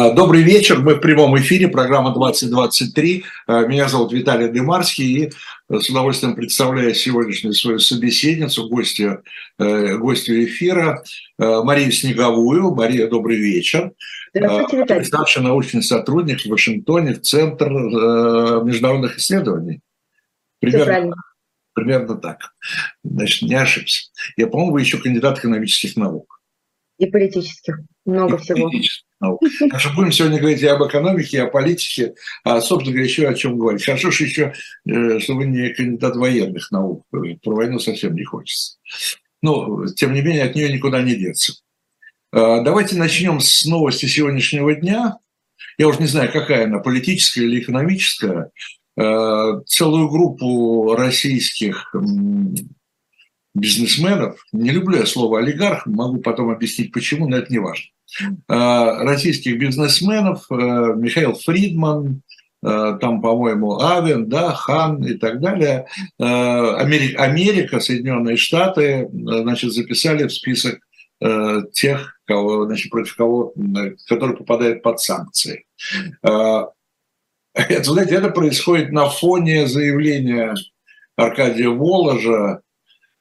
Э, добрый вечер, мы в прямом эфире, программа 2023. Э, меня зовут Виталий Дымарский и с удовольствием представляю сегодняшнюю свою собеседницу, гостью, э, гостью эфира, Марию Снеговую. Мария, добрый вечер. Здравствуйте, Виталий. Старший научный сотрудник в Вашингтоне в Центр международных исследований. Примерно, примерно так. Значит, не ошибся. Я, по-моему, вы еще кандидат экономических наук. И политических. Много и всего. Политических наук. Так что будем сегодня говорить и об экономике, и о политике, а, собственно говоря, еще о чем говорить. Хорошо, что еще, э, что вы не кандидат военных наук. Про войну совсем не хочется. Но, тем не менее, от нее никуда не деться. А, давайте начнем с новости сегодняшнего дня. Я уже не знаю, какая она, политическая или экономическая. А, целую группу российских бизнесменов, не люблю я слово олигарх, могу потом объяснить почему, но это не важно. Э, российских бизнесменов, э, Михаил Фридман, э, там, по-моему, Авен, да, Хан и так далее. Америка, Америка, Соединенные Штаты, значит, записали в список тех, кого, значит, против кого, которые попадают под санкции. Это, знаете, это происходит на фоне заявления Аркадия Воложа Э,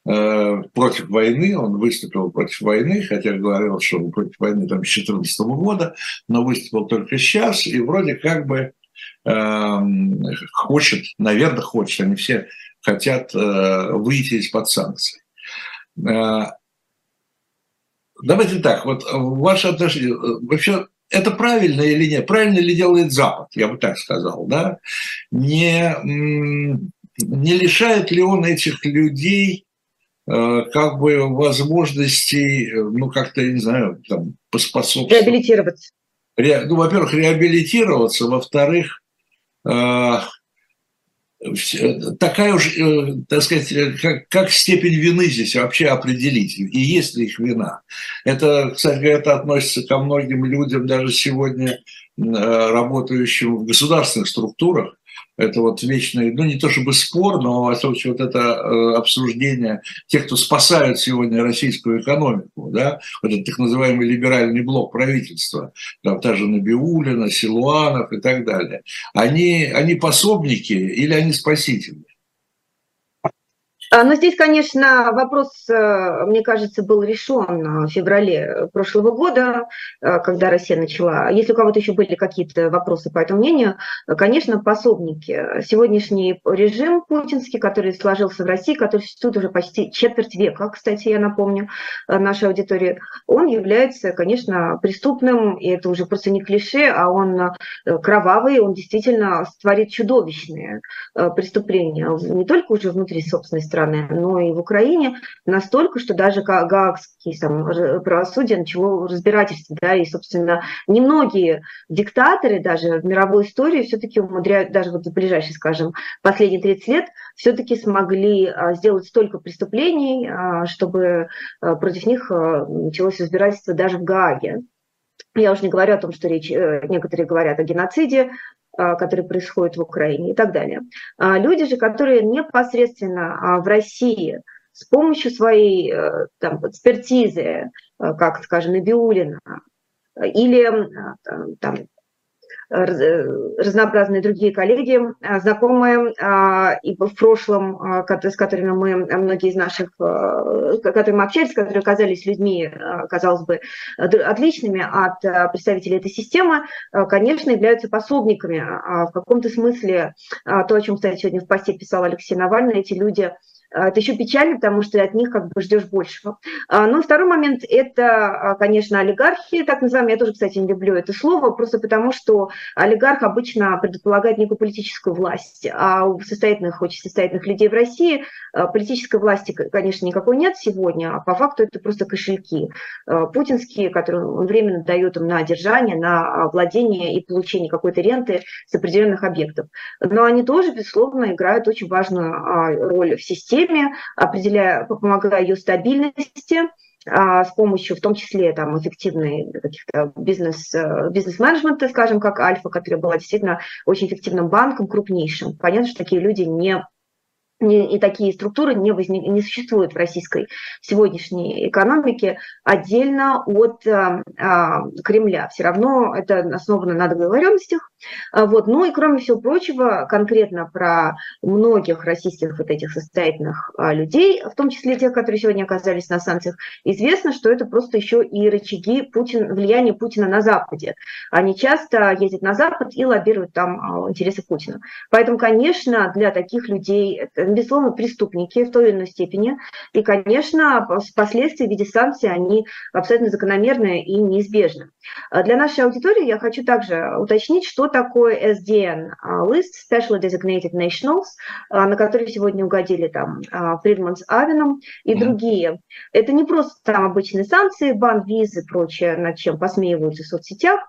против войны, он выступил против войны, хотя говорил, что он против войны там, с 2014 года, но выступил только сейчас, и вроде как бы э, хочет, наверное, хочет, они все хотят э, выйти из-под санкций. Э, давайте так, вот ваше отношение, э, вообще это правильно или нет? Правильно ли делает Запад, я бы так сказал, да? Не, не лишает ли он этих людей Э, как бы возможностей, э, ну, как-то, не знаю, там, поспособствовать. Реабилитироваться. Ре, ну, во-первых, реабилитироваться, во-вторых, э, такая уж, э, так сказать, как, как степень вины здесь вообще определить, и есть ли их вина. Это, кстати говоря, это относится ко многим людям, даже сегодня работающим в государственных структурах, это вот вечный, ну не то чтобы спор, но во всяком вот это э, обсуждение тех, кто спасают сегодня российскую экономику, да, вот этот так называемый либеральный блок правительства, там та же Набиулина, Силуанов и так далее, они, они пособники или они спасители? А, Но ну, здесь, конечно, вопрос, э, мне кажется, был решен в феврале прошлого года, э, когда Россия начала. Если у кого-то еще были какие-то вопросы по этому мнению, конечно, пособники. Сегодняшний режим путинский, который сложился в России, который существует уже почти четверть века, кстати, я напомню э, нашей аудитории, он является, конечно, преступным, и это уже просто не клише, а он кровавый, он действительно творит чудовищные преступления не только уже внутри собственной страны, страны, но и в Украине настолько, что даже Гаагский сам, правосудие начало разбирательство, да, и, собственно, немногие диктаторы даже в мировой истории все-таки умудряют, даже вот в ближайшие, скажем, последние 30 лет, все-таки смогли а, сделать столько преступлений, а, чтобы а, против них началось разбирательство даже в Гааге. Я уже не говорю о том, что речь, э, некоторые говорят о геноциде, а, который происходит в Украине и так далее. А, люди же, которые непосредственно а, в России с помощью своей э, там, экспертизы, э, как, скажем, Набиулина, или там, разнообразные другие коллеги, а, знакомые а, и в прошлом, а, с которыми мы, многие из наших, с которыми мы общались, которые оказались людьми, казалось бы, отличными от представителей этой системы, конечно, являются пособниками. В каком-то смысле то, о чем, кстати, сегодня в посте писал Алексей Навальный, эти люди – а, это еще печально, потому что от них как бы ждешь большего. А, ну, второй момент – это, а, конечно, олигархи, так называемые. Я тоже, кстати, не люблю это слово, просто потому что олигарх обычно предполагает некую политическую власть, а у состоятельных, очень состоятельных людей в России политической власти, конечно, никакой нет сегодня, а по факту это просто кошельки путинские, которые он временно дает им на держание, на владение и получение какой-то ренты с определенных объектов. Но они тоже, безусловно, играют очень важную роль в системе, системе, определяя, помогая ее стабильности, а, с помощью, в том числе, там, эффективной каких-то бизнес, э, бизнес-менеджмента, скажем, как Альфа, которая была действительно очень эффективным банком, крупнейшим. Понятно, что такие люди не и такие структуры не, возник, не существуют в российской сегодняшней экономике отдельно от а, а, Кремля. Все равно это основано на договоренностях. А, вот. Ну и кроме всего прочего, конкретно про многих российских вот этих состоятельных а, людей, в том числе тех, которые сегодня оказались на санкциях, известно, что это просто еще и рычаги Путин, влияния Путина на Западе. Они часто ездят на Запад и лоббируют там интересы Путина. Поэтому, конечно, для таких людей это безусловно, преступники в той или иной степени. И, конечно, последствия в виде санкций, они абсолютно закономерны и неизбежны. А для нашей аудитории я хочу также уточнить, что такое SDN а, List, Special Designated Nationals, а, на который сегодня угодили там Фридман с Авином и mm. другие. Это не просто там обычные санкции, бан визы и прочее, над чем посмеиваются в соцсетях,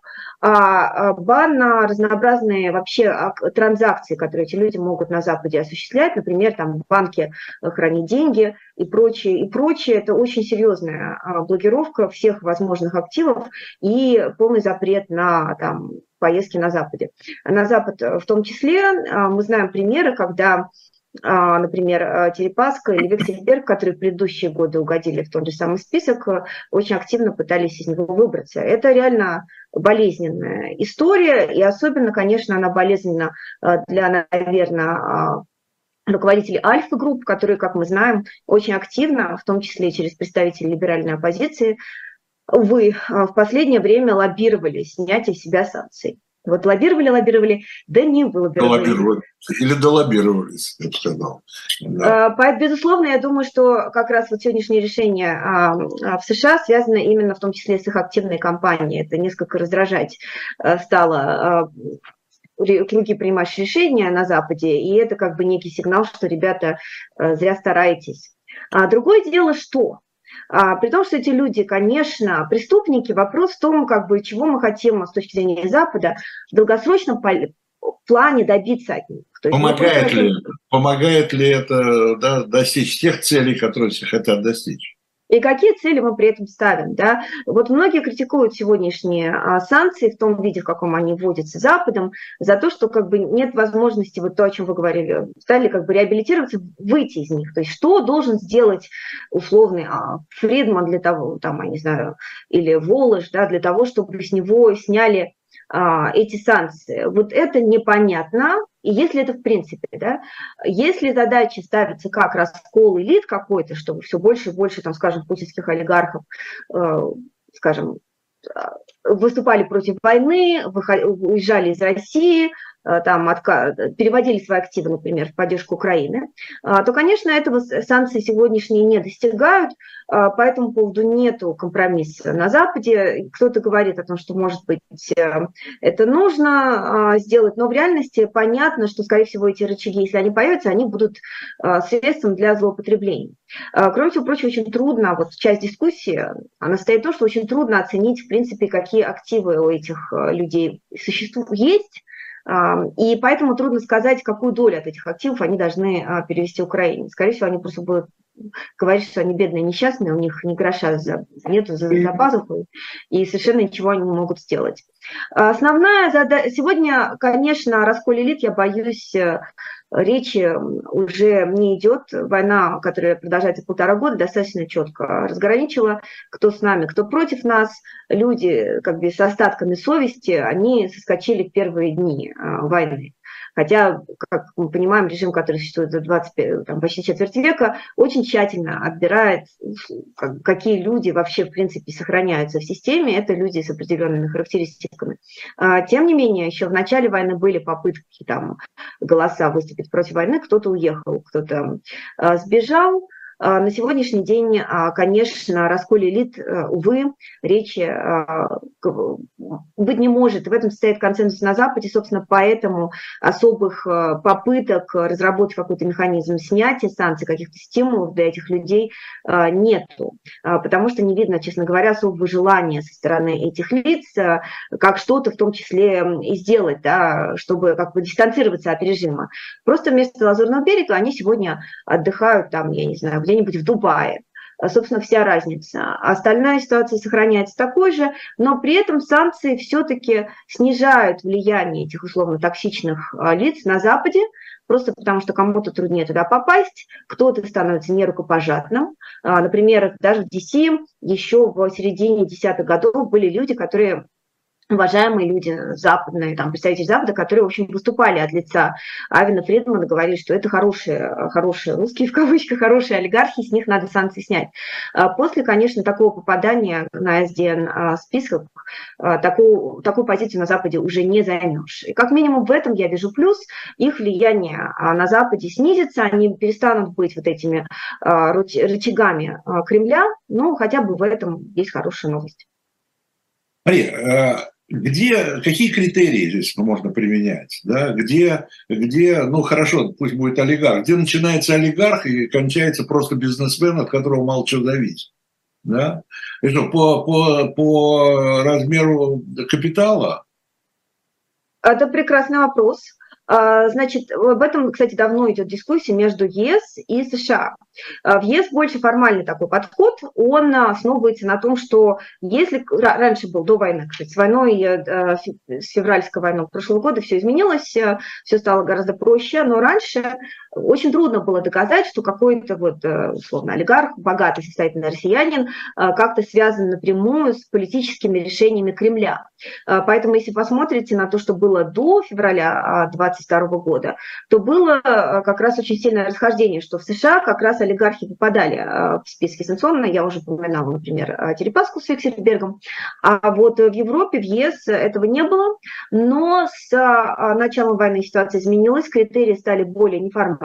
а бан на разнообразные вообще транзакции, которые эти люди могут на Западе осуществлять, например, например, там в банке хранить деньги и прочее, и прочее. Это очень серьезная а, блокировка всех возможных активов и полный запрет на там, поездки на Западе. На Запад в том числе а, мы знаем примеры, когда а, например, Терепаска или Виксельберг, которые в предыдущие годы угодили в тот же самый список, очень активно пытались из него выбраться. Это реально болезненная история, и особенно, конечно, она болезненна для, наверное, руководители Альфа-групп, которые, как мы знаем, очень активно, в том числе через представителей либеральной оппозиции, вы в последнее время лоббировали снятие себя санкций. Вот лоббировали, лоббировали, да не вы лоббировали. Или долоббировались, я бы сказал. Да. А, безусловно, я думаю, что как раз вот сегодняшнее решение а, в США связано именно в том числе с их активной кампанией. Это несколько раздражать стало круги принимаешь решения на Западе, и это как бы некий сигнал, что, ребята, э, зря стараетесь. А другое дело, что а, при том, что эти люди, конечно, преступники, вопрос в том, как бы, чего мы хотим с точки зрения Запада в долгосрочном плане добиться от них. То есть помогает, ли, помогает ли это да, достичь тех целей, которые хотят достичь? И какие цели мы при этом ставим. Да? Вот многие критикуют сегодняшние а, санкции в том виде, в каком они вводятся Западом, за то, что как бы нет возможности, вот то, о чем вы говорили, стали как бы реабилитироваться, выйти из них. То есть что должен сделать условный а, Фридман для того, там, я не знаю, или Волош, да, для того, чтобы с него сняли эти санкции. Вот это непонятно, и если это в принципе, да, если задача ставится как раскол элит какой-то, чтобы все больше и больше, там, скажем, путинских олигархов, э, скажем, а, выступали против войны, уезжали из России, Э, там отка... переводили свои активы, например, в поддержку Украины, а, то, конечно, этого санкции сегодняшние не достигают, а, по этому поводу нет компромисса на Западе. Кто-то говорит о том, что, может быть, э, это нужно а, сделать, но в реальности понятно, что, скорее всего, эти рычаги, если они появятся, они будут средством для злоупотребления. Кроме всего прочего, очень трудно, вот часть дискуссии, она стоит в том, что очень трудно оценить, в принципе, какие активы у этих э, людей существуют, есть, и поэтому трудно сказать, какую долю от этих активов они должны а, перевести Украине. Скорее всего, они просто будут говорить, что они бедные, несчастные, у них ни гроша за, нету за, за пазухой, и совершенно ничего они не могут сделать. Основная задача... Сегодня, конечно, раскол элит, я боюсь, речи уже не идет. Война, которая продолжается полтора года, достаточно четко разграничила, кто с нами, кто против нас. Люди как бы с остатками совести, они соскочили в первые дни а, войны. Хотя, как мы понимаем, режим, который существует за 25, там, почти четверть века, очень тщательно отбирает, какие люди вообще, в принципе, сохраняются в системе. Это люди с определенными характеристиками. А, тем не менее, еще в начале войны были попытки там, голоса выступить против войны. Кто-то уехал, кто-то а, сбежал. А, на сегодняшний день, а, конечно, расколе элит, э, увы, речи а, быть не может. В этом состоит консенсус на Западе, собственно, поэтому особых э, попыток разработать какой-то механизм снятия санкций, каких-то стимулов для этих людей нету, потому что не видно, честно говоря, особого желания со стороны этих лиц как что-то в том числе и сделать, да, чтобы как бы дистанцироваться от режима. Просто вместо Лазурного берега они сегодня отдыхают там, я не знаю, где-нибудь в Дубае. А, собственно, вся разница. Остальная ситуация сохраняется такой же, но при этом санкции все-таки снижают влияние этих условно токсичных а, лиц на Западе, просто потому что кому-то труднее туда попасть, кто-то становится нерукопожатным. А, например, даже в DC еще в середине десятых годов были люди, которые уважаемые люди западные, там, представители Запада, которые, в общем, выступали от лица Авина Фридмана, говорили, что это хорошие, хорошие русские, в кавычках, хорошие олигархи, с них надо санкции снять. А после, конечно, такого попадания на СДН а, списках, а, такую, такую позицию на Западе уже не займешь. И как минимум в этом я вижу плюс. Их влияние на Западе снизится, они перестанут быть вот этими рычагами Кремля, но хотя бы в этом есть хорошая новость. Мария, где, какие критерии здесь можно применять, да, где, где, ну хорошо, пусть будет олигарх, где начинается олигарх и кончается просто бизнесмен, от которого мало чего зависит, да, и что, по, по, по размеру капитала? Это прекрасный вопрос. А, значит, об этом, кстати, давно идет дискуссия между ЕС и США. А, в ЕС больше формальный такой подход, он основывается на том, что если раньше был до войны, кстати, с войной, э, с февральской войной прошлого года все изменилось, э, все стало гораздо проще, но раньше очень трудно было доказать, что какой-то вот, э, условно, олигарх, богатый, состоятельный россиянин как-то связан напрямую с политическими решениями Кремля. Поэтому, если посмотрите на то, что было до февраля 2022 года, то было как раз очень сильное расхождение, что в США как раз олигархи попадали а, в списки санкционно, я уже упоминала, например, Терепаску с Фиксельбергом, а вот в Европе, в ЕС этого не было, но с а, началом войны ситуация изменилась, критерии стали более неформальные.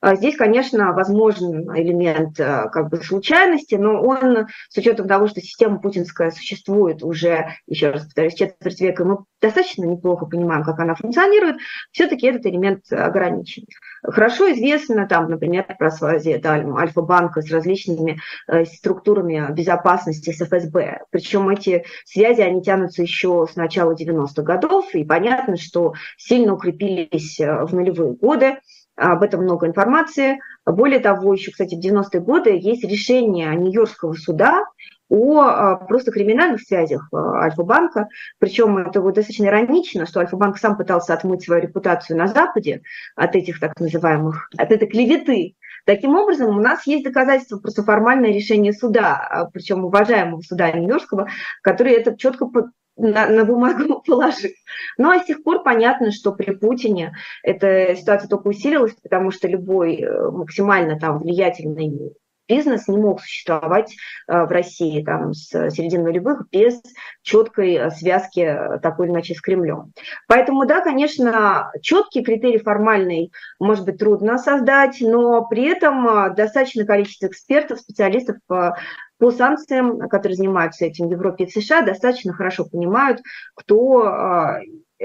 А, здесь, конечно, возможен элемент как бы случайности, но он, с учетом того, что система путинская существует уже, еще раз повторюсь, четверть века, мы достаточно неплохо понимаем, как она функционирует, все-таки этот элемент ограничен. Хорошо известно, там, например, про связи Альфа-банка с различными э, структурами безопасности с ФСБ. Причем эти связи, они тянутся еще с начала 90-х годов, и понятно, что сильно укрепились э, в нулевые годы. Об этом много информации. Более того, еще, кстати, в 90-е годы есть решение Нью-Йоркского суда о а, просто криминальных связях а, Альфа-банка. Причем это вот достаточно иронично, что Альфа-банк сам пытался отмыть свою репутацию на Западе от этих так называемых, от этой клеветы. Таким образом, у нас есть доказательства, просто формальное решение суда, а, причем уважаемого суда Нью-Йоркского, который это четко на, на бумагу положил. Ну а с тех пор понятно, что при Путине эта ситуация только усилилась, потому что любой э, максимально там влиятельный бизнес не мог существовать э, в России там, с середины нулевых без четкой э, связки э, такой или иначе с Кремлем. Поэтому, да, конечно, четкий критерий формальный может быть трудно создать, но при этом достаточное количество экспертов, специалистов по санкциям, которые занимаются этим в Европе и в США, достаточно хорошо понимают, кто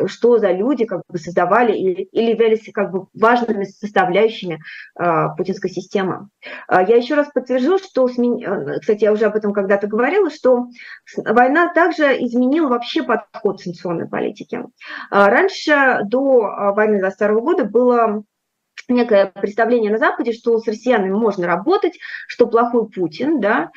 что за люди как бы создавали или, или являлись как бы важными составляющими э, путинской системы. Э, я еще раз подтвержу, что, смен... кстати, я уже об этом когда-то говорила, что война также изменила вообще подход санкционной политики. Э, раньше, до войны 22 года, было некое представление на Западе, что с россиянами можно работать, что плохой Путин, да,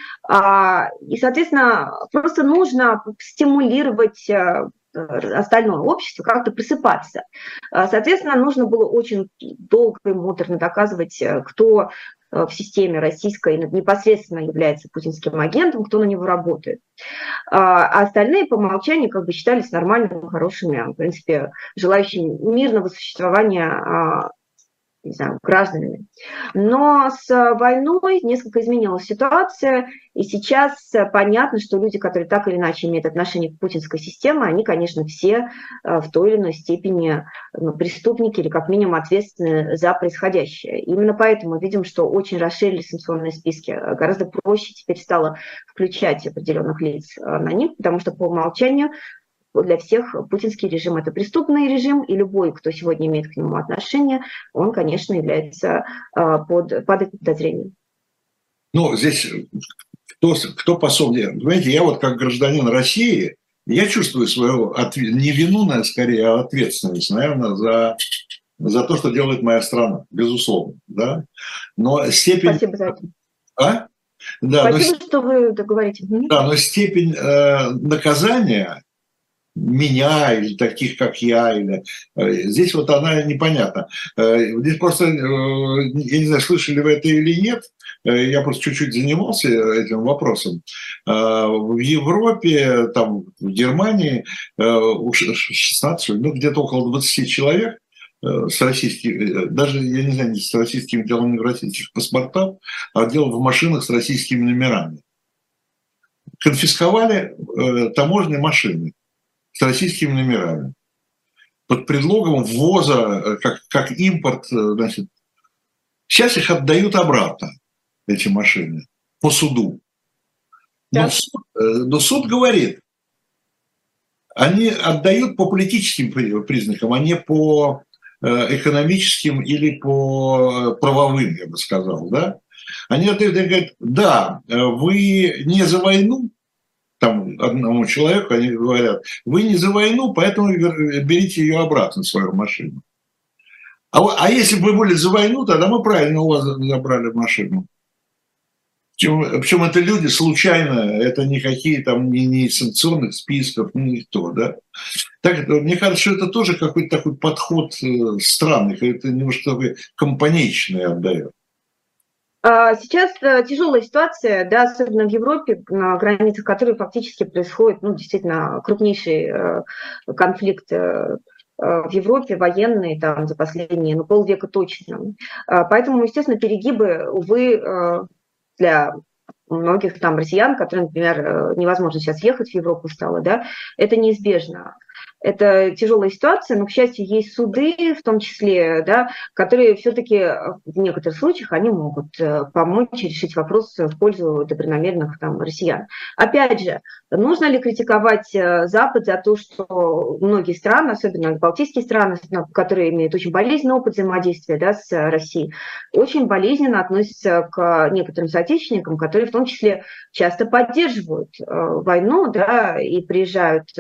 и, соответственно, просто нужно стимулировать Э, остальное общество как-то просыпаться. А, соответственно, нужно было очень долго и муторно доказывать, э, кто э, в системе российской непосредственно является путинским агентом, кто на него работает. А остальные по умолчанию как бы считались нормальными, хорошими, в принципе, желающими мирного существования а, не знаю, гражданами. Но с войной несколько изменилась ситуация, и сейчас понятно, что люди, которые так или иначе имеют отношение к путинской системе, они, конечно, все э, в той или иной степени ну, преступники или как минимум ответственны за происходящее. Именно поэтому мы видим, что очень расширились санкционные списки. Гораздо проще теперь стало включать определенных лиц э, на них, потому что по умолчанию для всех путинский режим – это преступный режим, и любой, кто сегодня имеет к нему отношение, он, конечно, является а, под, под подозрением. Ну, здесь кто, кто пособнее? Понимаете, я вот как гражданин России, я чувствую свою ответ, не вину, наверное, скорее, а ответственность, наверное, за, за то, что делает моя страна, безусловно. Да? Но степень... Спасибо за это. А? Да, Спасибо, но, что вы это говорите. Да, но степень э, наказания меня или таких, как я. Или... Здесь вот она непонятна. Здесь просто, я не знаю, слышали вы это или нет, я просто чуть-чуть занимался этим вопросом. В Европе, там, в Германии 16, ну, где-то около 20 человек Э, с российскими, э, даже, я не знаю, не с российскими делами российских паспортов, а дело в машинах с российскими номерами. Конфисковали э, таможенные машины с российскими номерами. Под предлогом ввоза, э, как, как импорт, значит, сейчас их отдают обратно, эти машины, по суду. Но, суд, но суд говорит, они отдают по политическим признакам, а не по Э, экономическим или по правовым, я бы сказал, да, они отдают и говорят, да, э, вы не за войну, там одному человеку они говорят, вы не за войну, поэтому берите ее обратно, свою машину. А, а если бы вы были за войну, тогда мы правильно у вас забрали машину. Причем, причем это люди случайно, это никакие там не, не санкционных списков, ни никто, да. Так, мне кажется, что это тоже какой-то такой подход э, странный, это немножко такой компанейчный отдает. А, сейчас э, тяжелая ситуация, да, особенно в Европе, на границах которой фактически происходит, ну, действительно, крупнейший э, конфликт в Европе военные там за последние ну, полвека точно. А, поэтому, естественно, перегибы, увы, для многих там россиян, которым, например, э, невозможно сейчас ехать в Европу стало, да, это неизбежно. Это тяжелая ситуация, но, к счастью, есть суды, в том числе, да, которые все-таки в некоторых случаях они могут э, помочь решить вопрос в пользу добронамеренных там, россиян. Опять же, нужно ли критиковать э, Запад за то, что многие страны, особенно балтийские страны, которые имеют очень болезненный опыт взаимодействия да, с Россией, очень болезненно относятся к некоторым соотечественникам, которые в том числе часто поддерживают э, войну да, и приезжают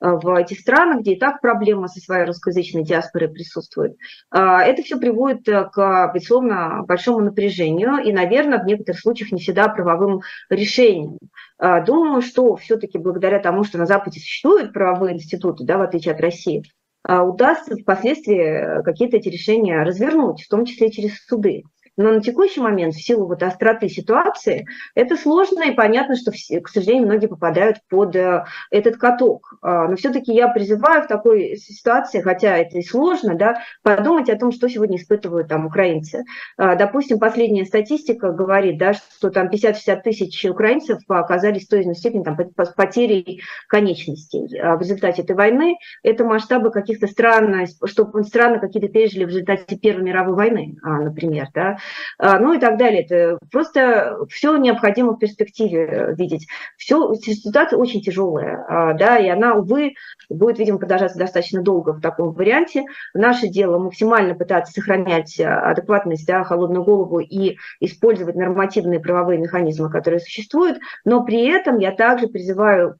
в эти странах, где и так проблема со своей русскоязычной диаспорой присутствует, а, это все приводит э, к, безусловно, большому напряжению и, наверное, в некоторых случаях не всегда правовым решениям. А, думаю, что все-таки благодаря тому, что на Западе существуют правовые институты, да, в отличие от России, а, удастся впоследствии какие-то эти решения развернуть, в том числе через суды. Но на текущий момент, в силу вот остроты ситуации, это сложно, и понятно, что, к сожалению, многие попадают под э, этот каток. А, но все-таки я призываю в такой ситуации, хотя это и сложно, да, подумать о том, что сегодня испытывают там украинцы. А, допустим, последняя статистика говорит, да, что там 50-60 тысяч украинцев оказались в той или иной степени там, потерей конечностей а, в результате этой войны. Это масштабы каких-то стран, что страны какие-то пережили в результате Первой мировой войны, например, да, ну и так далее. Это просто все необходимо в перспективе э, видеть. Все, ситуация очень тяжелая, а, да, и она, увы, будет, видимо, продолжаться достаточно долго в таком варианте. Наше дело максимально пытаться сохранять э, адекватность, да, холодную голову и использовать нормативные правовые механизмы, которые существуют, но при этом я также призываю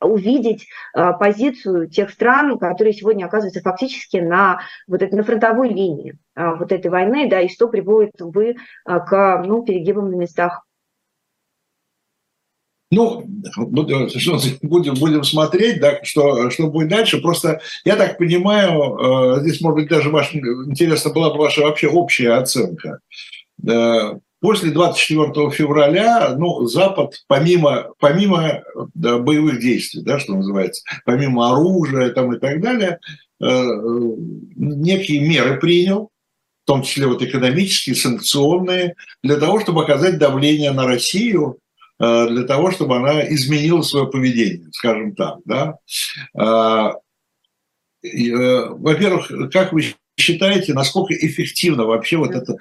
увидеть а, позицию тех стран, которые сегодня оказываются фактически на, вот это, на фронтовой линии а, вот этой войны, да, и что приводит, увы, а, к ну, перегибам на местах. Ну, будем, будем смотреть, да, что, что будет дальше. Просто, я так понимаю, здесь, может быть, даже ваш, интересна была бы ваша вообще общая оценка. После 24 февраля, ну, Запад, помимо, помимо да, боевых действий, да, что называется, помимо оружия там, и так далее, э, некие меры принял, в том числе вот экономические, санкционные, для того, чтобы оказать давление на Россию, э, для того, чтобы она изменила свое поведение, скажем так. Да? Э, э, во-первых, как вы считаете, насколько эффективно вообще вот это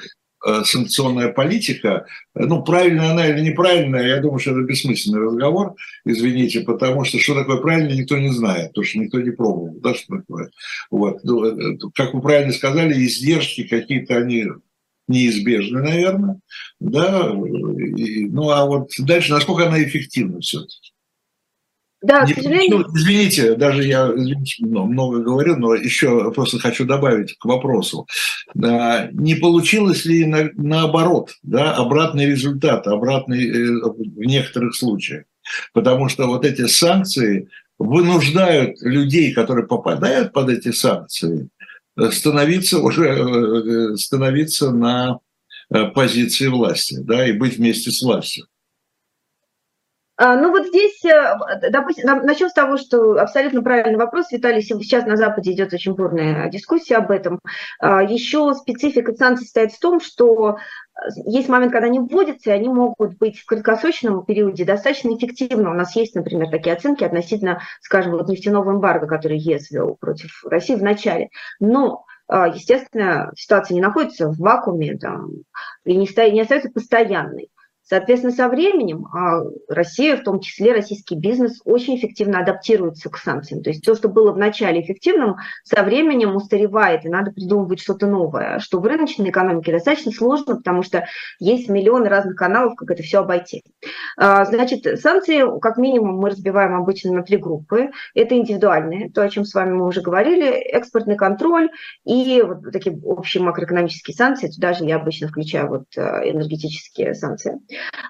санкционная политика, ну, правильная она или неправильная, я думаю, что это бессмысленный разговор, извините, потому что что такое правильно, никто не знает, потому что никто не пробовал, да, что такое. Вот. Ну, э, как вы правильно сказали, издержки какие-то, они неизбежны, наверное, да, и, ну, а вот дальше, насколько она эффективна все-таки? Да, к сожалению. Ну, извините, даже я извините, много говорю, но еще просто хочу добавить к вопросу. Не получилось ли на, наоборот, да, обратный результат, обратный э, в некоторых случаях? Потому что вот эти санкции вынуждают людей, которые попадают под эти санкции, становиться уже становиться на позиции власти, да, и быть вместе с властью. А, ну вот здесь, э, допустим, начнем с того, что абсолютно правильный вопрос, Виталий, сейчас на Западе идет очень бурная дискуссия об этом. А, Еще специфика санкций состоит в том, что э, есть момент, когда они вводятся, и они могут быть в краткосрочном периоде достаточно эффективны. У нас есть, например, такие оценки относительно, скажем, вот нефтяного эмбарго, который ЕС ввел против России в начале. Но а, естественно, ситуация не находится в вакууме там, и не, стоит, не остается постоянной. Соответственно, со временем а, Россия, в том числе российский бизнес, очень эффективно адаптируется к санкциям. То есть то, что было вначале эффективным, со временем устаревает, и надо придумывать что-то новое, что в рыночной экономике достаточно сложно, потому что есть миллионы разных каналов, как это все обойти. А, значит, санкции, как минимум, мы разбиваем обычно на три группы. Это индивидуальные, то, о чем с вами мы уже говорили, экспортный контроль и вот такие общие макроэкономические санкции. Туда же я обычно включаю вот э, энергетические санкции.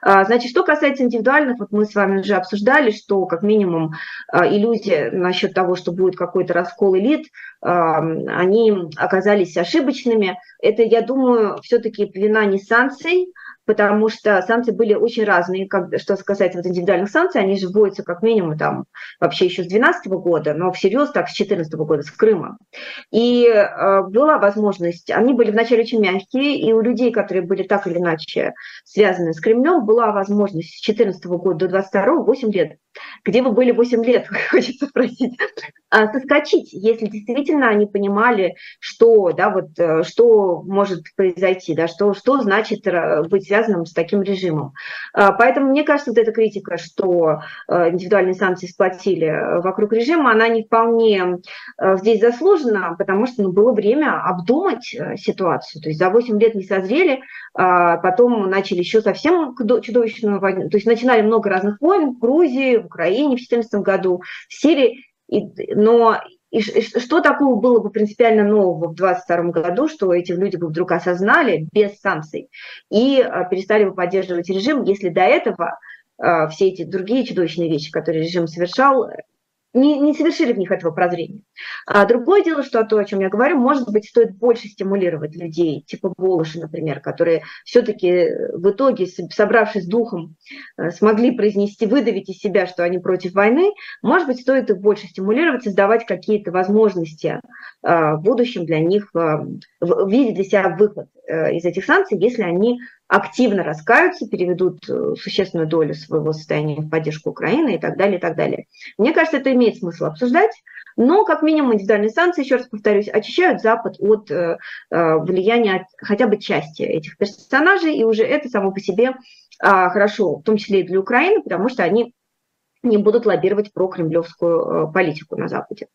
А, значит, что касается индивидуальных, вот мы с вами уже обсуждали, что как минимум а, иллюзия насчет того, что будет какой-то раскол элит, а, они оказались ошибочными. Это, я думаю, все-таки вина не санкций, потому что санкции были очень разные. Как, что касается вот индивидуальных санкций, они же вводятся как минимум там вообще еще с 2012 года, но всерьез так с 2014 года, с Крыма. И э, была возможность, они были вначале очень мягкие, и у людей, которые были так или иначе связаны с Кремлем, была возможность с 2014 года до 2022 8 лет. Где вы были 8 лет, хочется спросить, а, соскочить, если действительно они понимали, что, да, вот, э, что может произойти, да, что, что значит э, быть связанным с таким режимом. А, поэтому мне кажется, вот эта критика, что э, индивидуальные санкции сплотили э, вокруг режима, она не вполне э, здесь заслужена, потому что ну, было время обдумать ситуацию. То есть за 8 лет не созрели, а потом начали еще совсем чудовищную войну. То есть начинали много разных войн в Грузии, в Украине в 2014 году, в Сирии. И, но и что такого было бы принципиально нового в 2022 году, что эти люди бы вдруг осознали без санкций и а, перестали бы поддерживать режим, если до этого а, все эти другие чудовищные вещи, которые режим совершал, не, не совершили в них этого прозрения. А другое дело, что то, о чем я говорю, может быть, стоит больше стимулировать людей, типа Волоши, например, которые все-таки в итоге, собравшись духом, э, смогли произнести, выдавить из себя, что они против войны, может быть, стоит их больше стимулировать, создавать какие-то возможности э, в будущем для них, э, видеть для себя выход из этих санкций, если они активно раскаются, переведут э, существенную долю своего состояния в поддержку Украины и так далее, и так далее. Мне кажется, это имеет смысл обсуждать, но как минимум индивидуальные санкции, еще раз повторюсь, очищают Запад от э, э влияния хотя бы части этих персонажей, и уже это само по себе э, хорошо, в том числе и для Украины, потому что они не будут лоббировать про кремлевскую э, политику на Западе.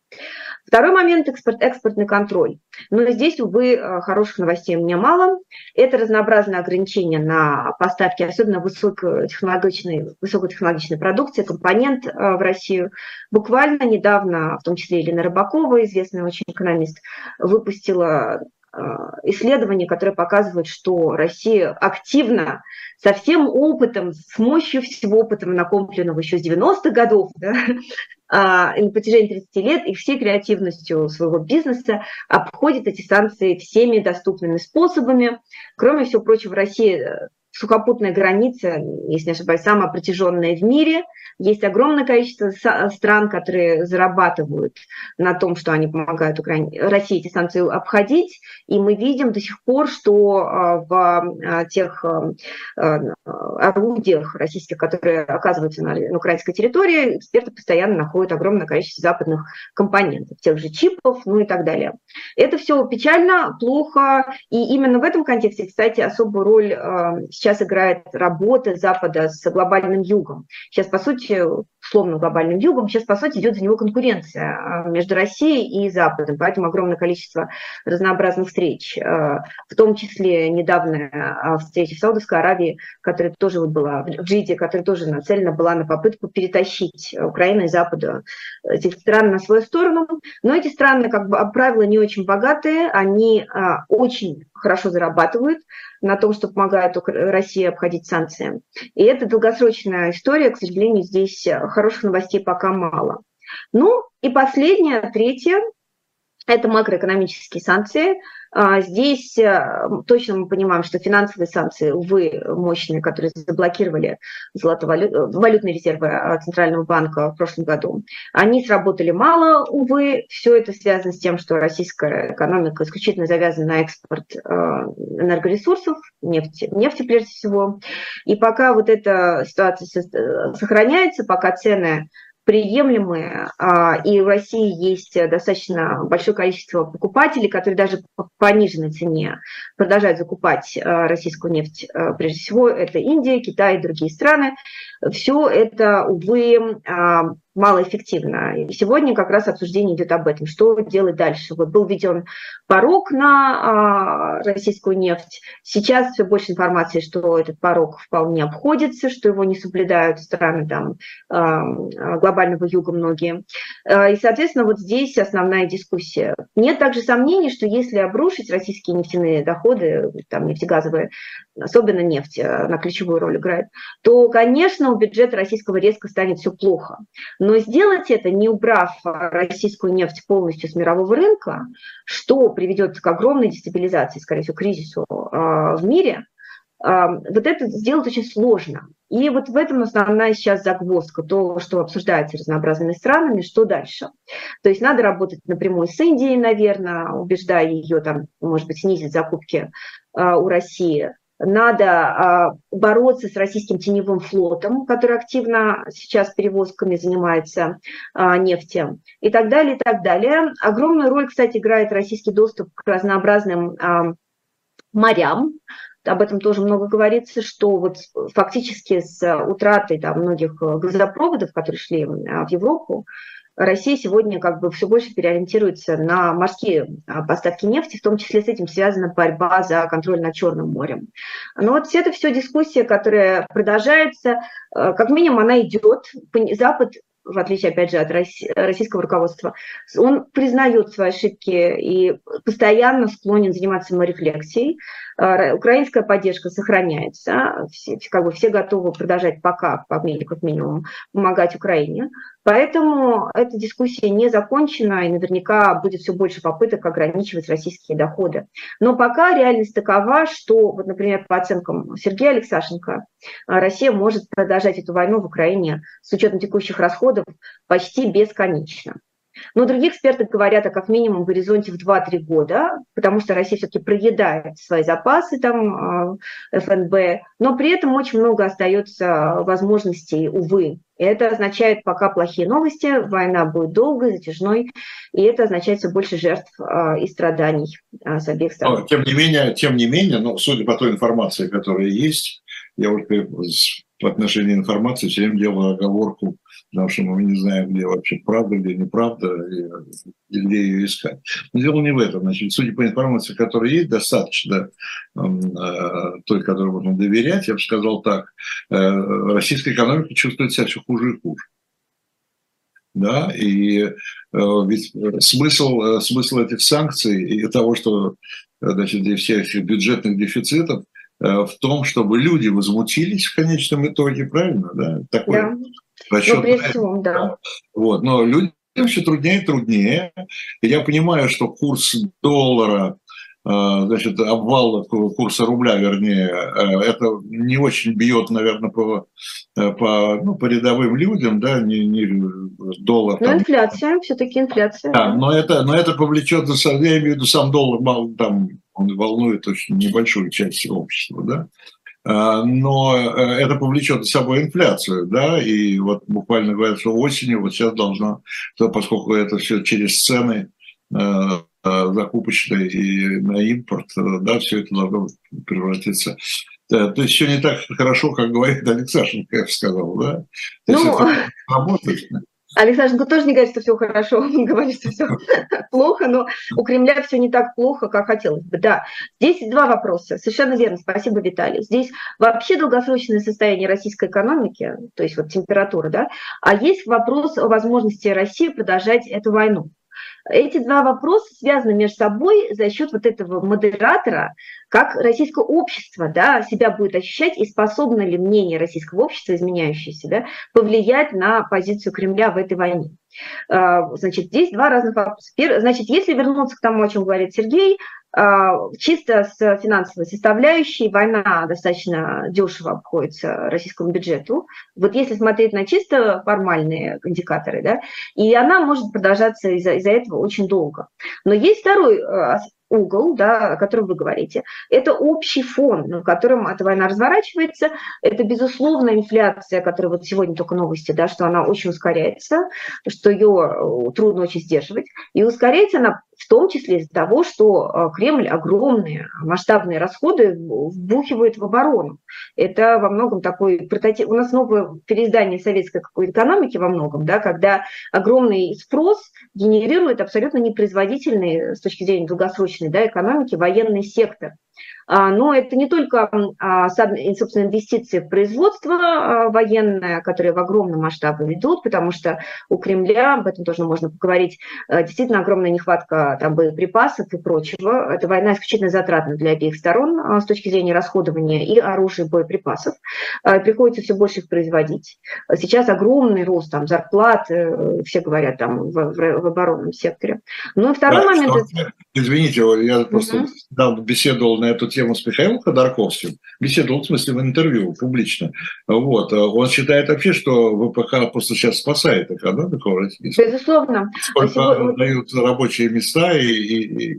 Второй момент экспорт, – экспортный контроль. Но здесь, увы, э, хороших новостей у меня мало. Это разнообразные ограничения на поставки, особенно высокотехнологичной, высокотехнологичной продукции, компонент э, в Россию. Буквально недавно, в том числе Елена Рыбакова, известный очень экономист, выпустила исследование, которое показывает, что Россия активно со всем опытом, с мощью всего опыта накопленного еще с 90-х годов, да, а, на протяжении 30 лет и всей креативностью своего бизнеса обходит эти санкции всеми доступными способами. Кроме всего прочего, Россия сухопутная граница, если не ошибаюсь, самая протяженная в мире. Есть огромное количество стран, которые зарабатывают на том, что они помогают Украине, России эти санкции обходить. И мы видим до сих пор, что а, в а, тех а, орудиях российских, которые оказываются на, украинской территории, эксперты постоянно находят огромное количество западных компонентов, тех же чипов, ну и так далее. Это все печально, плохо. И именно в этом контексте, кстати, особую роль сейчас играет работа Запада с глобальным югом. Сейчас, по сути, условным глобальным югом, сейчас, по сути, идет за него конкуренция а, между Россией и Западом, поэтому огромное количество разнообразных встреч, а, в том числе недавняя а, встреча в Саудовской Аравии, которая тоже вот была в Джиде, которая тоже нацелена была на попытку перетащить Украину и Запада этих стран на свою сторону. Но эти страны, как бы, правило, не очень богатые, они очень хорошо зарабатывают на том, что помогают России обходить санкции. И это долгосрочная история, к сожалению, здесь хороших новостей пока мало. Ну и последнее, третье, это макроэкономические санкции. А, здесь э, точно мы понимаем, что финансовые санкции, увы, мощные, которые заблокировали золотовалютные резервы а, Центрального банка в прошлом году, они сработали мало, увы. Все это связано с тем, что российская экономика исключительно завязана на экспорт э, энергоресурсов, нефти, нефти прежде всего. И пока вот эта ситуация э, сохраняется, пока цены приемлемые, а, и в России есть достаточно большое количество покупателей, которые даже по пониженной цене продолжают закупать а, российскую нефть. А, прежде всего, это Индия, Китай и другие страны. Все это, увы, малоэффективно. И сегодня как раз обсуждение идет об этом, что делать дальше. Вот был введен порог на а, российскую нефть. Сейчас все больше информации, что этот порог вполне обходится, что его не соблюдают страны там, а, глобального юга многие. А, и, соответственно, вот здесь основная дискуссия. Нет также сомнений, что если обрушить российские нефтяные доходы, там нефтегазовые, особенно нефть на ключевую роль играет, то, конечно, у бюджета российского резко станет все плохо. Но сделать это, не убрав российскую нефть полностью с мирового рынка, что приведет к огромной дестабилизации, скорее всего, кризису а, в мире, а, вот это сделать очень сложно. И вот в этом основная сейчас загвоздка, то, что обсуждается разнообразными странами, что дальше. То есть надо работать напрямую с Индией, наверное, убеждая ее, там, может быть, снизить закупки а, у России надо а, бороться с российским теневым флотом, который активно сейчас перевозками занимается а, нефти и так далее, и так далее. Огромную роль, кстати, играет российский доступ к разнообразным а, морям, об этом тоже много говорится, что вот фактически с утратой там, многих газопроводов, которые шли в Европу, Россия сегодня как бы все больше переориентируется на морские а, поставки нефти, в том числе с этим связана борьба за контроль над Черным морем. Но вот это все дискуссия, которая продолжается, э, как минимум она идет. Запад в отличие, опять же, от российского руководства, он признает свои ошибки и постоянно склонен заниматься саморефлексией. А, украинская поддержка сохраняется, все, как бы все готовы продолжать пока, по мнению как минимум, помогать Украине. Поэтому эта дискуссия не закончена, и наверняка будет все больше попыток ограничивать российские доходы. Но пока реальность такова, что, вот, например, по оценкам Сергея Алексашенко, Россия может продолжать эту войну в Украине с учетом текущих расходов почти бесконечно. Но другие эксперты говорят о как минимум горизонте в 2-3 года, потому что Россия все-таки проедает свои запасы там, э, ФНБ, но при этом очень много остается возможностей, увы. И это означает пока плохие новости, война будет долгой, затяжной, и это означает все больше жертв э, и страданий э, с обеих сторон. Но, тем не менее, тем не менее, ну, судя по той информации, которая есть, я вот в отношении информации все время делаю оговорку потому что мы не знаем, где вообще правда, где неправда, и, и где ее искать. Но дело не в этом. Значит, судя по информации, которая есть, достаточно э, той, которой можно доверять, я бы сказал так, э, российская экономика чувствует себя все хуже и хуже. Да, и э, ведь смысл, э, смысл этих санкций и того, что значит, всех этих бюджетных дефицитов, э, в том, чтобы люди возмутились в конечном итоге, правильно? Да? Такое, да. Расчет, ну, всего, да. Вот, но людям все труднее и труднее. Я понимаю, что курс доллара, э, значит, обвал курса рубля, вернее, э, это не очень бьет, наверное, по, э, по, ну, по рядовым людям, да, не, не доллар. Но там, инфляция, все-таки инфляция. Да, но это, но это повлечет за собой, я имею в виду, сам доллар там он волнует очень небольшую часть общества, да. А, но э, это повлечет за собой инфляцию, да, и вот буквально говорят, что осенью вот сейчас должно, поскольку это все через цены э, э, закупочные и на импорт, да, все это должно превратиться. Да, то есть все не так хорошо, как говорит Алексашенко, я бы сказал, да? То ну, это работает. Александр тоже не говорит, что все хорошо, он говорит, что все плохо, но у Кремля все не так плохо, как хотелось бы. Да, здесь два вопроса. Совершенно верно, спасибо, Виталий. Здесь вообще долгосрочное состояние российской экономики, то есть вот температура, да, а есть вопрос о возможности России продолжать эту войну. Эти два вопроса связаны между собой за счет вот этого модератора, как российское общество да, себя будет ощущать и способно ли мнение российского общества, изменяющееся, да, повлиять на позицию Кремля в этой войне. А, значит, здесь два разных вопроса. Значит, если вернуться к тому, о чем говорит Сергей, чисто с финансовой составляющей война достаточно дешево обходится российскому бюджету. Вот если смотреть на чисто формальные индикаторы, да, и она может продолжаться из-за из этого очень долго. Но есть второй а, угол, да, о котором вы говорите, это общий фон, на котором эта война разворачивается. Это, безусловно, инфляция, которая вот сегодня только новости, да, что она очень ускоряется, что ее э, трудно очень сдерживать. И ускоряется она в том числе из-за того, что э, Кремль огромные масштабные расходы вбухивает в оборону. Это во многом такой прототип. У нас новое переиздание советской какой экономики во многом, да, когда огромный спрос генерирует абсолютно непроизводительный с точки зрения долгосрочной да, экономики военный сектор. А, но это не только, а, собственно, инвестиции в производство а, военное, которые в огромном масштабе ведут, потому что у Кремля, об этом тоже можно поговорить, действительно огромная нехватка там, боеприпасов и прочего. Эта война исключительно затратна для обеих сторон с точки зрения расходования и оружия, и боеприпасов. Приходится все больше их производить. Сейчас огромный рост там, зарплат, э, все говорят, там, в, в, в оборонном секторе. Ну и второй да, момент... Что, извините, я просто угу. беседовал на эту тему с Михаилом Ходорковским, беседовал, в смысле, в интервью публично. Вот. Он считает вообще, что ВПК просто сейчас спасает экономику России. Безусловно. Сколько Сегодня... дают рабочие места и, и, и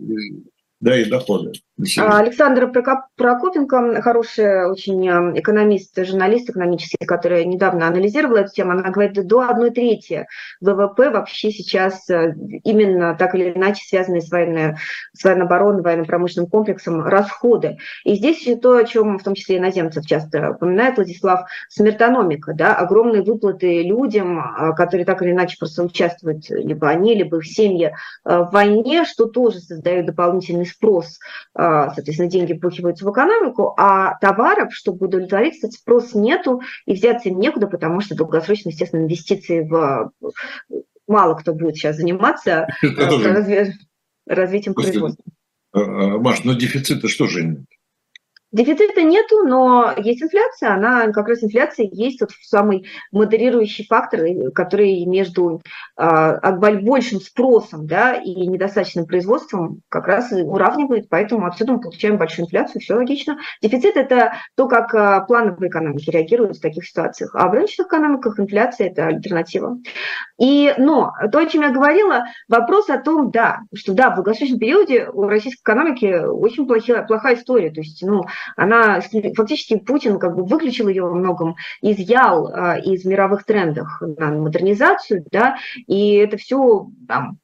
да, и доходы. А, Александр Прокопенко, хороший очень э, экономист, журналист экономический, который недавно анализировал эту тему, она говорит, до одной трети ВВП вообще сейчас э, именно так или иначе связаны с, военной, с военно-оборонным, военно-промышленным комплексом расходы. И здесь еще то, о чем в том числе иноземцев часто упоминает Владислав, смертономика, да, огромные выплаты людям, э, которые так или иначе просто участвуют, либо они, либо их семьи в войне, что тоже создает дополнительный спрос, соответственно, деньги вбухиваются в экономику, а товаров, чтобы удовлетворить этот спрос нету, и взяться им некуда, потому что долгосрочно, естественно, инвестиции в мало кто будет сейчас заниматься э, развитием производства. Э, э, Маш, но дефицита что же нет? Дефицита нету, но есть инфляция. Она как раз инфляция есть тот самый модерирующий фактор, который между э, большим спросом да, и недостаточным производством как раз уравнивает, поэтому отсюда мы получаем большую инфляцию, все логично. Дефицит – это то, как э, плановые экономики реагируют в таких ситуациях, а в рыночных экономиках инфляция – это альтернатива. И, но то, о чем я говорила, вопрос о том, да, что да, в долгосрочном периоде у российской экономики очень плохая, плохая история, то есть, ну, она фактически Путин как бы выключил ее во многом, изъял а, из мировых трендов на модернизацию, да, и это все там,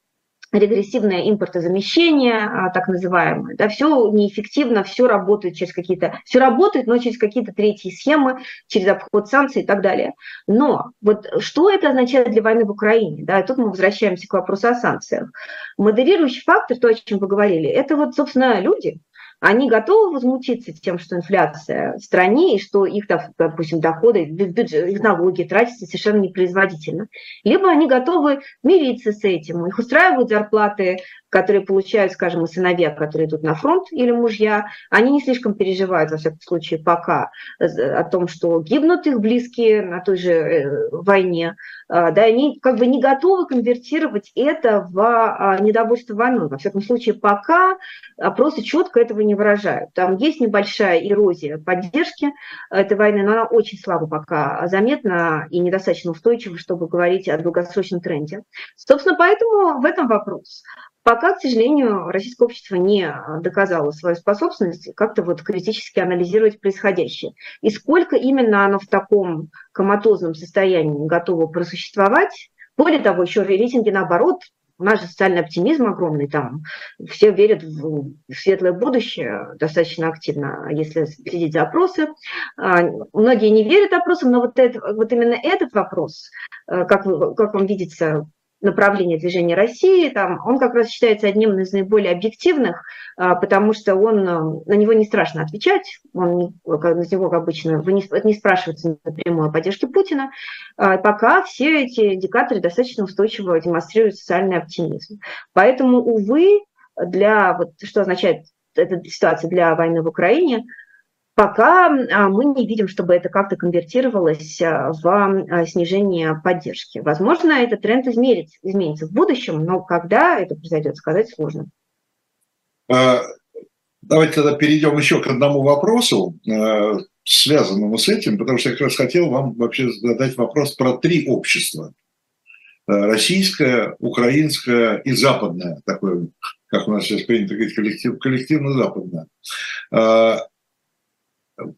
регрессивное импортозамещение, а, так называемое, да, все неэффективно, все работает через какие-то, все работает, но через какие-то третьи схемы, через обход санкций и так далее. Но вот что это означает для войны в Украине? Да, и тут мы возвращаемся к вопросу о санкциях. Модерирующий фактор, то, о чем вы говорили, это вот, собственно, люди, они готовы возмутиться тем, что инфляция в стране, и что их, допустим, доходы, бюджет, их налоги тратятся совершенно непроизводительно. Либо они готовы мириться с этим, их устраивают зарплаты которые получают, скажем, сыновья, которые идут на фронт или мужья, они не слишком переживают, во всяком случае, пока о том, что гибнут их близкие на той же э, войне, а, да, они как бы не готовы конвертировать это в а, недовольство войной. Во всяком случае, пока опросы четко этого не выражают. Там есть небольшая эрозия поддержки этой войны, но она очень слабо пока заметна и недостаточно устойчива, чтобы говорить о долгосрочном тренде. Собственно, поэтому в этом вопрос. Пока, к сожалению, российское общество не доказало свою способность как-то вот критически анализировать происходящее. И сколько именно оно в таком коматозном состоянии готово просуществовать, более того, еще рейтинги, наоборот, У нас же социальный оптимизм огромный там. Все верят в светлое будущее достаточно активно, если следить за опросы. А, многие не верят опросам, но вот, это, вот именно этот вопрос, э, как, как вам видится, направление движения России, там, он как раз считается одним из наиболее объективных, а, потому что он, э, на него не страшно отвечать, он, на него, как обычно, не, не спрашивается напрямую о поддержке Путина, а, пока все эти индикаторы достаточно устойчиво демонстрируют социальный оптимизм. Поэтому, увы, для, вот, что означает эта ситуация для войны в Украине, пока а, мы не видим, чтобы это как-то конвертировалось а, в а, снижение поддержки. Возможно, этот тренд изменится, изменится в будущем, но когда это произойдет, сказать сложно. Давайте тогда перейдем еще к одному вопросу, связанному с этим, потому что я как раз хотел вам вообще задать вопрос про три общества. Российское, украинское и западное, такое, как у нас сейчас принято говорить, коллектив, коллективно-западное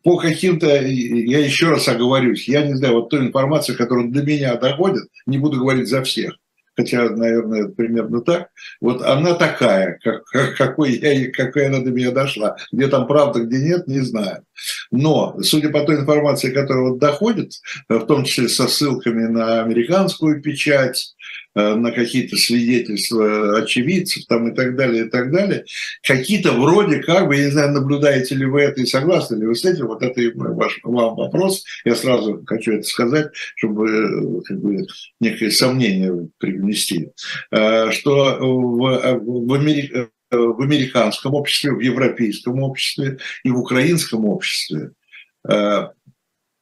по каким-то, я еще раз оговорюсь, я не знаю, вот той информации, которая до меня доходит, не буду говорить за всех, хотя, наверное, примерно так, вот она такая, как, как, какой я, какая она до меня дошла. Где там правда, где нет, не знаю. Но, судя по той информации, которая вот доходит, в том числе со ссылками на американскую печать, Э, на какие-то свидетельства очевидцев там и так далее, и так далее. Какие-то вроде как бы, я не знаю, наблюдаете ли вы это и согласны ли вы с этим, вот это и ваш вам вопрос. Я сразу хочу это сказать, чтобы э, как бы, некое сомнение привнести, э, что в, в, Америке, в американском обществе, в европейском обществе и в украинском обществе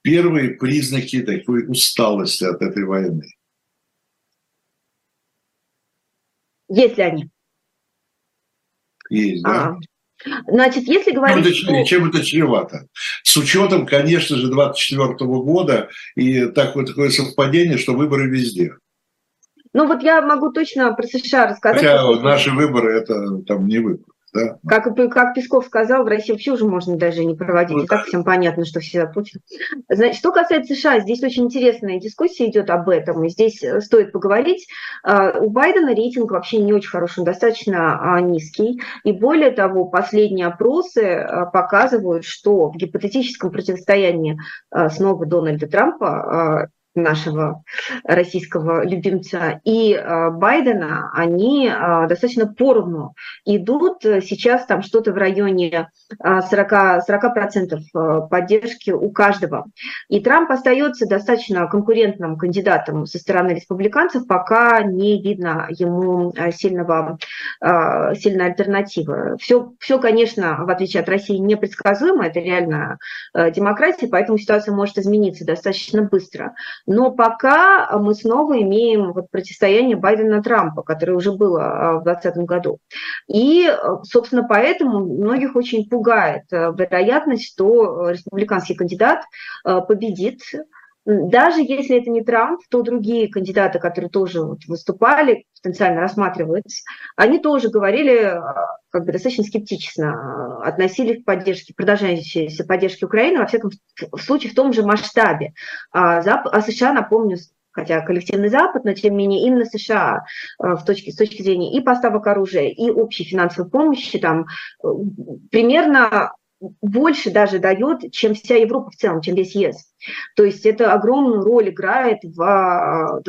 первые признаки такой усталости от этой войны. Есть ли они? Есть, да. А, значит, если говорить... Чем это, чем это чревато? С учетом, конечно же, 24 года и такое, такое совпадение, что выборы везде. Ну вот я могу точно про США рассказать. Хотя наши выборы это там не выборы. Да. Как, как Песков сказал, в России вообще уже можно даже не проводить. Ну, и так всем понятно, что все Путин. Значит, что касается США, здесь очень интересная дискуссия идет об этом, и здесь э, стоит поговорить. А, у Байдена рейтинг вообще не очень хороший, он достаточно а, низкий. И более того, последние опросы а, показывают, что в гипотетическом противостоянии снова Дональда Трампа нашего российского любимца, и а, Байдена, они а, достаточно поровну идут. Сейчас там что-то в районе 40, а, 40% поддержки у каждого. И Трамп остается достаточно конкурентным кандидатом со стороны республиканцев, пока не видно ему сильного, сильной альтернативы. Все, все, конечно, в отличие от России, непредсказуемо, это реально демократия, поэтому ситуация может измениться достаточно быстро. Но пока мы снова имеем вот противостояние Байдена-Трампа, которое уже было а, в 2020 году. И, собственно, поэтому многих очень пугает э, вероятность, что республиканский кандидат э, победит даже если это не Трамп, то другие кандидаты, которые тоже вот выступали, потенциально рассматривались, они тоже говорили а, как бы достаточно скептично, а, относились к поддержке, продолжающейся поддержке Украины, во всяком случае в том же масштабе. А, а США, напомню, хотя коллективный Запад, но тем не менее именно США а, в точке, с точки зрения и поставок оружия, и общей финансовой помощи, там э, примерно больше даже дает, чем вся Европа в целом, чем весь ЕС. То есть это огромную роль играет в а,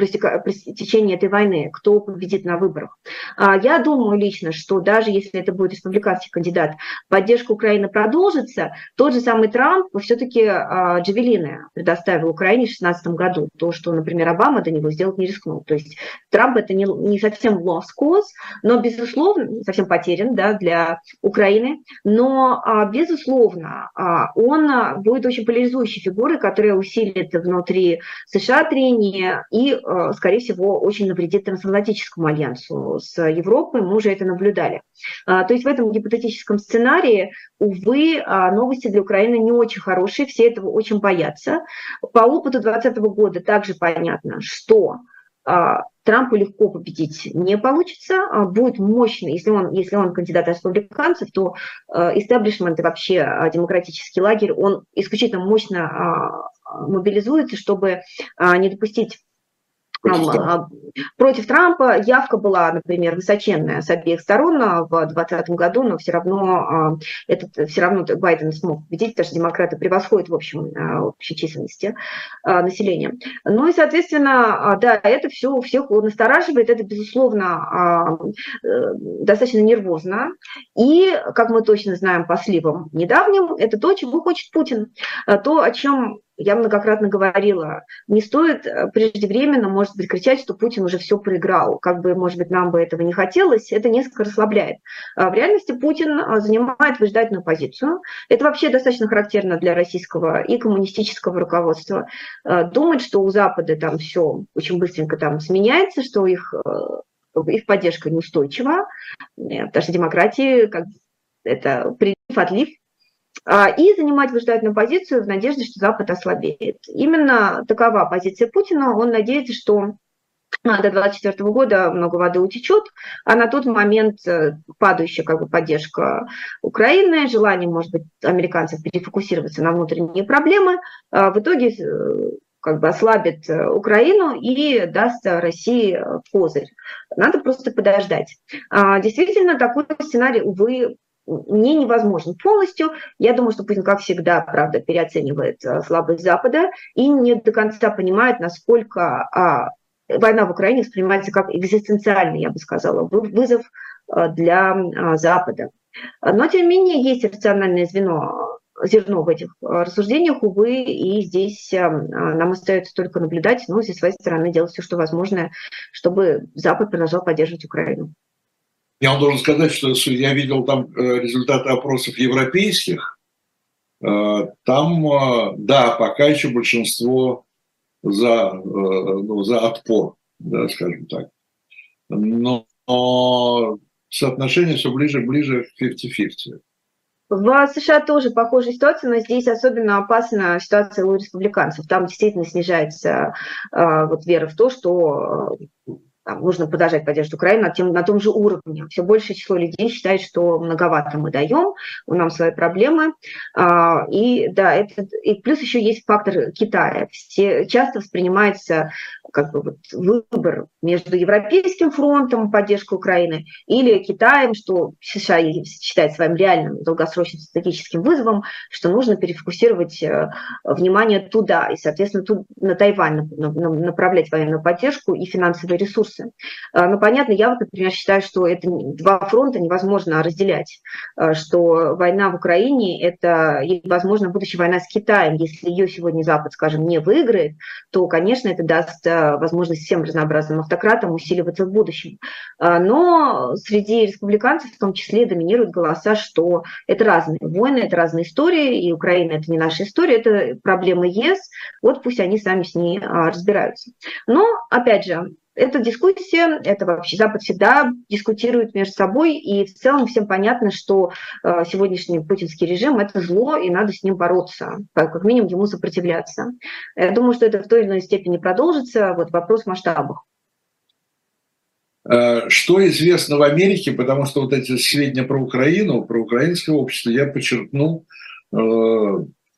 долгосрочном течении этой войны, кто победит на выборах. А, я думаю лично, что даже если это будет республиканский кандидат, поддержка Украины продолжится. Тот же самый Трамп все-таки а, джавелины предоставил Украине в 2016 году. То, что, например, Обама до него сделать не рискнул. То есть Трамп это не, не совсем lost cause, но, безусловно, совсем потерян да, для Украины. Но, безусловно, он будет очень поляризующей фигуры, которая усилит внутри США трение и, э, скорее всего, очень навредит трансатлантическому альянсу с Европой. Мы уже это наблюдали. А, то есть в этом гипотетическом сценарии, увы, а, новости для Украины не очень хорошие, все этого очень боятся. По опыту 2020 года также понятно, что а, Трампу легко победить не получится, будет мощный, если он, если он кандидат республиканцев, то истеблишмент и вообще демократический лагерь, он исключительно мощно мобилизуется, чтобы не допустить Против Трампа. против Трампа явка была, например, высоченная с обеих сторон в 2020 году, но все равно этот, все равно Байден смог победить, потому что демократы превосходят в общем общей численности населения. Ну и, соответственно, да, это все всех настораживает, это, безусловно, э, достаточно нервозно. И, как мы точно знаем по сливам недавним, это то, чего хочет Путин. То, о чем я многократно говорила, не стоит э, преждевременно, может быть, кричать, что Путин уже все проиграл. Как бы, может быть, нам бы этого не хотелось, это несколько расслабляет. А в реальности Путин э, занимает выжидательную позицию. Это вообще достаточно характерно для российского и коммунистического руководства. Э, думать, что у Запада там все очень быстренько там сменяется, что их, их поддержка неустойчива, потому что демократии как это прилив-отлив а, и занимать выжидательную позицию в надежде, что Запад ослабеет. Именно такова позиция Путина. Он надеется, что а, до 2024 года много воды утечет, а на тот момент э, падающая как бы, поддержка Украины, желание, может быть, американцев перефокусироваться на внутренние проблемы, а, в итоге э, как бы ослабит э, Украину и даст России козырь. Надо просто подождать. Действительно, такой сценарий, увы, не невозможен полностью. Я думаю, что Путин, как всегда, правда, переоценивает э, слабость Запада и не до конца понимает, насколько а, война в Украине воспринимается как экзистенциальный, я бы сказала, вызов э, для а, Запада. Но, тем не менее, есть рациональное звено, зерно в этих э, рассуждениях, увы, и здесь нам остается только наблюдать, но со своей стороны делать все, что возможно, чтобы Запад продолжал поддерживать Украину. Я вам должен сказать, что я видел там э, результаты опросов европейских. Э, там, э, да, пока еще большинство за, ну, за отпор, да, скажем так. Но, но соотношение все ближе и ближе к 50-50. В США тоже похожая ситуация, но здесь особенно опасна ситуация у республиканцев. Там действительно снижается вот вера в то, что там, нужно продолжать поддерживать Украину на, тем, на том же уровне. Все большее число людей считает, что многовато мы даем, у нас свои проблемы. А, и да, это, и плюс еще есть фактор Китая. Все, часто воспринимается как бы вот выбор между Европейским фронтом поддержкой Украины или Китаем, что США считает своим реальным долгосрочным стратегическим вызовом, что нужно перефокусировать э, внимание туда и, соответственно, тут на Тайвань направлять военную поддержку и финансовые ресурсы. Э, Но ну, понятно, я вот, например, считаю, что это два фронта невозможно разделять, э, что война в Украине – это, возможно, будущая война с Китаем. Если ее сегодня Запад, скажем, не выиграет, то, конечно, это даст возможность всем разнообразным автократам усиливаться в будущем. А, но среди республиканцев в том числе доминируют голоса, что это разные войны, это разные истории, и Украина это не наша история, это проблемы ЕС, вот пусть они сами с ней а, разбираются. Но, опять же, это дискуссия, это вообще Запад всегда дискутирует между собой, и в целом всем понятно, что э, сегодняшний путинский режим – это зло, и надо с ним бороться, как минимум ему сопротивляться. Я думаю, что это в той или иной степени продолжится, вот вопрос в масштабах. Э, что известно в Америке, потому что вот эти сведения про Украину, про украинское общество я подчеркнул, э,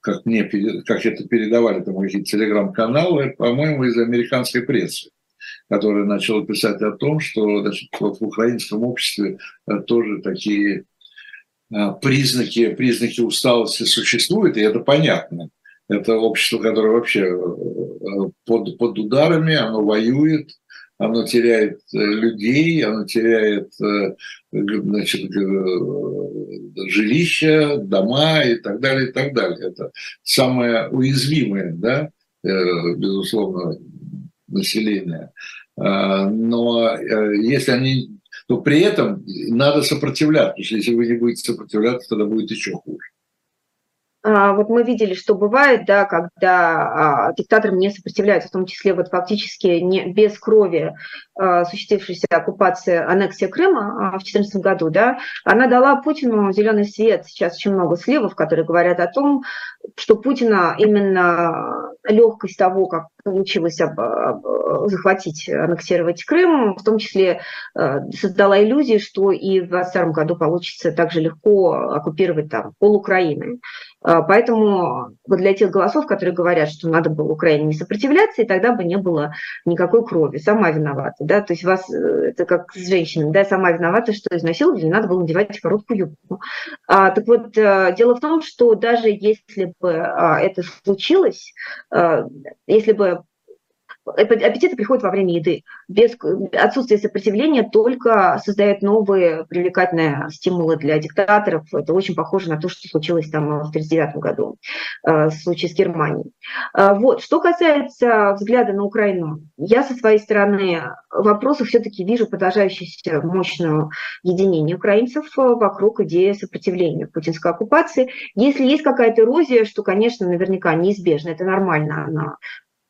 как, мне, как это передавали там какие-то телеграм-каналы, по-моему, из американской прессы которая начала писать о том, что значит, вот в украинском обществе э, тоже такие э, признаки, признаки усталости существуют, и это понятно. Это общество, которое вообще э, под, под ударами, оно воюет, оно теряет людей, оно теряет значит, жилища, дома и так далее, и так далее. Это самое уязвимое, да, безусловно, населения. А, но э, если они... то при этом надо сопротивляться, потому что если вы не будете сопротивляться, тогда будет еще хуже. А, вот мы видели, что бывает, да, когда а, диктаторам не сопротивляются, в том числе вот фактически не, без крови а, осуществившейся оккупация, аннексия Крыма а, в 2014 году, да, она дала Путину зеленый свет. Сейчас очень много сливов, которые говорят о том, что Путина именно легкость того, как получилось об, об, захватить, аннексировать Крым, в том числе э, создала иллюзии, что и в 2022 году получится также легко оккупировать там пол Украины. Э, поэтому вот для тех голосов, которые говорят, что надо было Украине не сопротивляться, и тогда бы не было никакой крови, сама виновата, да, то есть вас, э, это как с женщинами, да, сама виновата, что изнасиловали, надо было надевать короткую юбку. А, так вот, дело в том, что даже если бы а, это случилось, если бы аппетиты приходят во время еды. Без отсутствия сопротивления только создает новые привлекательные стимулы для диктаторов. Это очень похоже на то, что случилось там в 1939 году э, в случае с Германией. Э, вот. Что касается взгляда на Украину, я со своей стороны вопросов все-таки вижу продолжающееся мощное единение украинцев вокруг идеи сопротивления путинской оккупации. Если есть какая-то эрозия, что, конечно, наверняка неизбежно, это нормально, она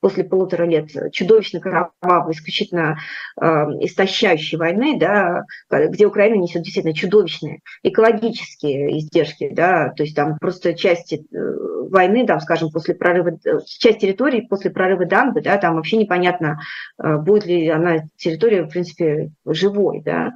после полутора лет чудовищно кровавой, исключительно э, истощающей войны, да, где Украина несет действительно чудовищные экологические издержки, да, то есть там просто части э, войны, там, скажем, после прорыва, часть территории после прорыва Дамбы, да, там вообще непонятно, э, будет ли она территория, в принципе, живой, да, а,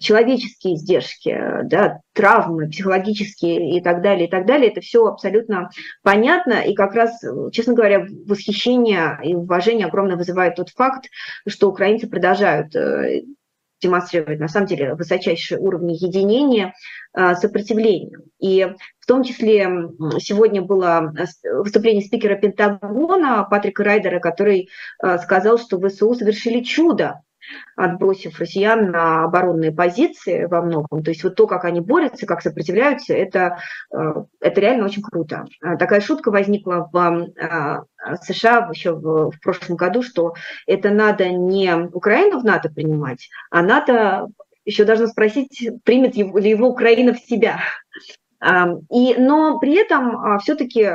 человеческие издержки, да, травмы психологические и так далее, и так далее, это все абсолютно понятно, и как раз, честно говоря, восхищение и уважение огромное вызывает тот факт, что украинцы продолжают э, демонстрировать на самом деле высочайшие уровни единения, э, сопротивления. И в том числе сегодня было выступление спикера Пентагона Патрика Райдера, который э, сказал, что ВСУ совершили чудо, отбросив россиян на оборонные позиции во многом. То есть вот то, как они борются, как сопротивляются, это, э, это реально очень круто. А такая шутка возникла в а, США еще в, в прошлом году, что это надо не Украину в НАТО принимать, а НАТО еще должна спросить, примет ли его Украина в себя. И, но при этом все-таки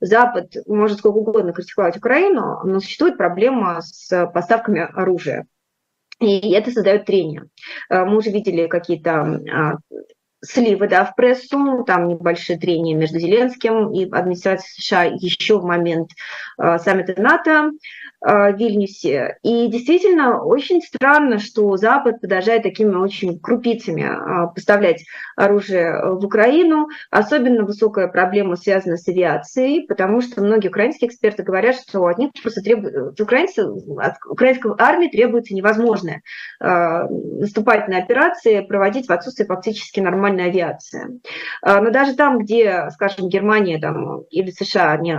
Запад может сколько угодно критиковать Украину, но существует проблема с поставками оружия. И это создает трение. Э, мы уже видели какие-то а, сливы да, в прессу, там небольшие трения между Зеленским и администрацией США еще в момент э, саммита НАТО. Э, Вильнюсе. И действительно очень странно, что Запад продолжает такими очень крупицами э, поставлять оружие в Украину. Особенно высокая проблема связана с авиацией, потому что многие украинские эксперты говорят, что от них просто требуют, украинцы, от украинской армии требуется невозможное э, наступательные операции проводить в отсутствии фактически нормальной авиации. Но даже там, где, скажем, Германия там, или США не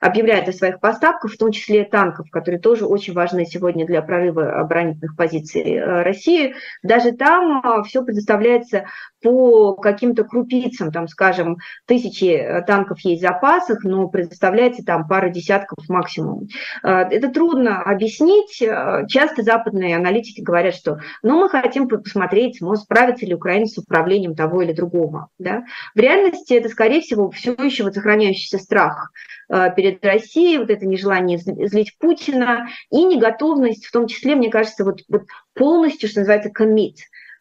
объявляют о своих поставках, в том числе танков, которые тоже очень важны сегодня для прорыва оборонительных позиций э, России. Даже там э, все предоставляется по каким-то крупицам, там, скажем, тысячи э, танков есть в запасах, но предоставляется там пара десятков максимум. Это трудно объяснить. Часто западные аналитики говорят, что ну, мы хотим посмотреть, может, справится ли Украина с управлением того или другого. Да? В реальности это, скорее всего, все еще вот сохраняющийся страх перед Россией, вот это нежелание злить Путина, и неготовность, в том числе, мне кажется, вот, вот полностью, что называется, commit,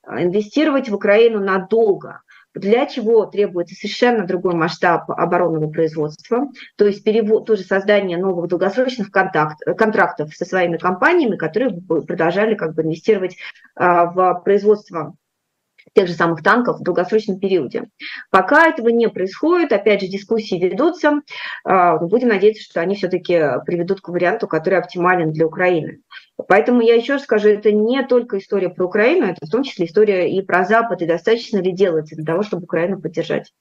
инвестировать в Украину надолго, для чего требуется совершенно другой масштаб оборонного производства, то есть перевод, тоже создание новых долгосрочных контакт, контрактов со своими компаниями, которые продолжали как бы инвестировать а, в производство тех же самых танков в долгосрочном периоде. Пока этого не происходит, опять же, дискуссии ведутся, а, будем надеяться, что они все-таки приведут к варианту, который оптимален для Украины. Поэтому я еще раз скажу, это не только история про Украину, это в том числе история и про Запад, и достаточно ли делается для того, чтобы Украину поддержать.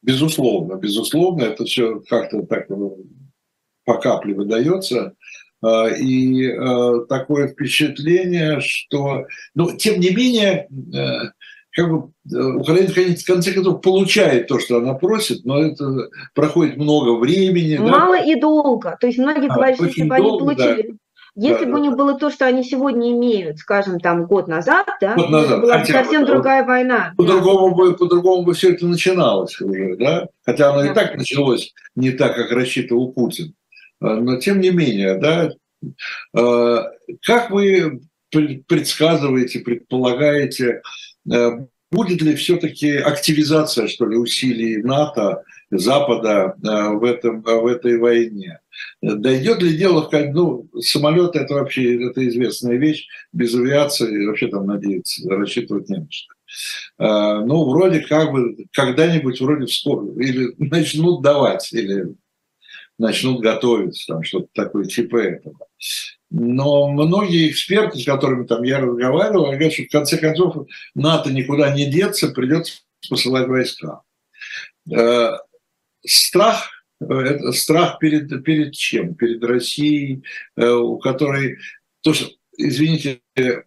Безусловно, безусловно, это все как-то так ну, по капле выдается. А, и э, такое впечатление, что, ну, тем не менее, э, как бы э, Украина в конце концов получает то, что она просит, но это проходит много времени. Мало да? и долго. То есть многие а, говорят, что если бы они получили... Да. Если да, бы у них было то, что они сегодня имеют, скажем, там год назад, да, год назад. была Хотя, совсем вот, другая война. По-другому бы, по-другому бы все это начиналось уже, да? Хотя оно да. и так началось не так, как рассчитывал Путин. А, но тем не менее, да, а, как вы предсказываете, предполагаете, а, будет ли все-таки активизация, что ли, усилий НАТО, Запада в, этом, в этой войне? Дойдет ли дело, ну, самолет это вообще это известная вещь, без авиации вообще там надеяться, рассчитывать не на что. Ну, вроде как бы когда-нибудь вроде вскоре, или начнут давать, или начнут готовить, там что-то такое типа этого. Но многие эксперты, с которыми там я разговаривал, говорят, что в конце концов НАТО никуда не деться, придется посылать войска. Э, страх это страх перед, перед чем? Перед Россией, э, у которой, то, что, извините, э,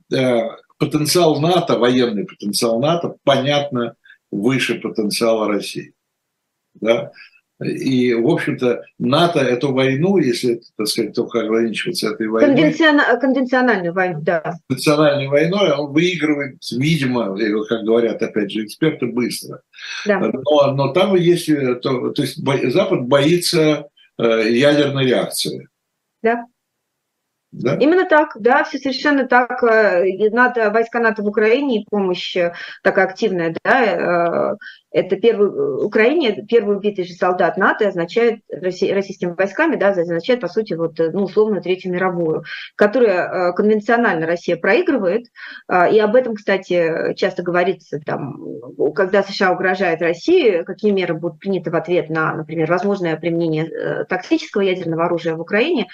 потенциал НАТО, военный потенциал НАТО, понятно, выше потенциала России. Да? И, в общем-то, НАТО эту войну, если, так сказать, только ограничиваться этой войной... Конвенцион... Конвенциональную войну, да. Конвенциональной войной он выигрывает, видимо, как говорят, опять же, эксперты, быстро. Да. Но, но там есть... То, то есть Запад боится э, ядерной реакции. Да. Да? Именно так, да, все совершенно так. Э, НАТО, войска НАТО в Украине и помощь такая активная, да, это первый, э, Украине первый убитый же солдат НАТО означает российскими войсками, да, означает, по сути, вот, э, ну, условно, Третью мировую, которую э, конвенционально Россия проигрывает, и об этом, кстати, часто говорится, там, когда США угрожает России, какие меры будут приняты в ответ на, например, возможное применение тактического ядерного оружия в Украине,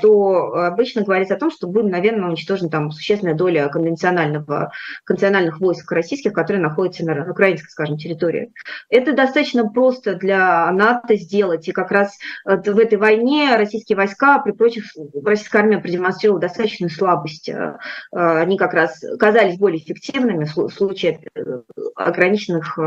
то обычно говорится о том, что будет, наверное, уничтожена там существенная доля конвенционального, конвенциональных войск российских, которые находятся на украинской, скажем, территории территории. Это достаточно просто для НАТО сделать. И как раз э, в этой войне российские войска, при прочих, российская армия продемонстрировала достаточную слабость. Э, э, они как раз казались более эффективными в случае ограниченных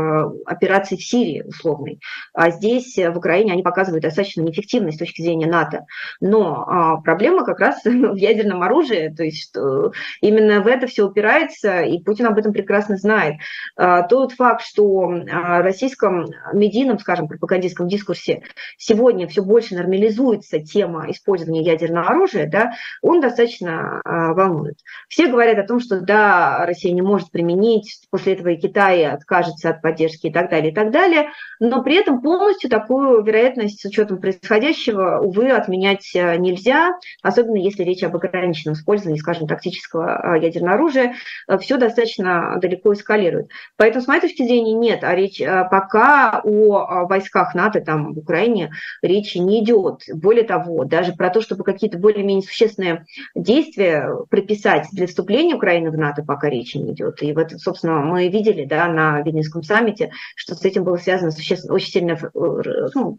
операций в Сирии условной. А здесь, в Украине, они показывают достаточно неэффективность с точки зрения НАТО. Но а, проблема как раз в ядерном оружии, то есть что именно в это все упирается, и Путин об этом прекрасно знает. А, тот факт, что российском медийном, скажем, пропагандистском дискурсе сегодня все больше нормализуется тема использования ядерного оружия, да, он достаточно а, волнует. Все говорят о том, что да, Россия не может применить, после этого и Китай откажется от поддержки и так далее, и так далее, но при этом полностью такую вероятность с учетом происходящего, увы, отменять а, нельзя, особенно если речь об ограниченном использовании, скажем, тактического а, ядерного оружия, все достаточно далеко эскалирует. Поэтому, с моей точки зрения, нет, а речь э, пока о войсках НАТО там в Украине речи не идет. Более того, даже про то, чтобы какие-то более-менее существенные действия прописать для вступления Украины в НАТО, пока речи не идет. И вот, собственно, мы видели да, на Вильнюсском саммите, что с этим было связано существенно, очень сильно э, ну,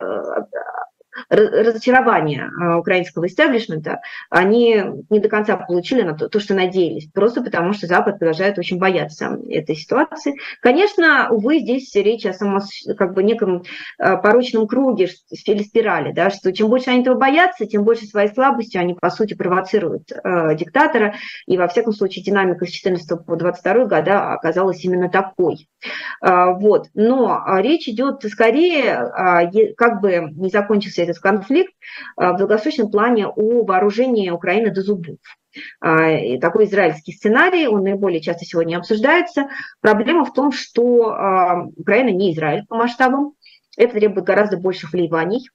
э, разочарования а, украинского истеблишмента, они не до конца получили на то, то, что надеялись, просто потому что Запад продолжает очень бояться этой ситуации. Конечно, увы, здесь речь о само, как бы неком а, порочном круге или спирали, да, что чем больше они этого боятся, тем больше своей слабостью они, по сути, провоцируют э, диктатора, и, во всяком случае, динамика с 14 по 22 года оказалась именно такой. Э, вот. Но речь идет скорее, э, как бы не закончился этот конфликт а, в долгосрочном плане о вооружении Украины до зубов. А, такой израильский сценарий, он наиболее часто сегодня обсуждается. Проблема в том, что а, Украина не Израиль по масштабам, это требует гораздо больших вливаний,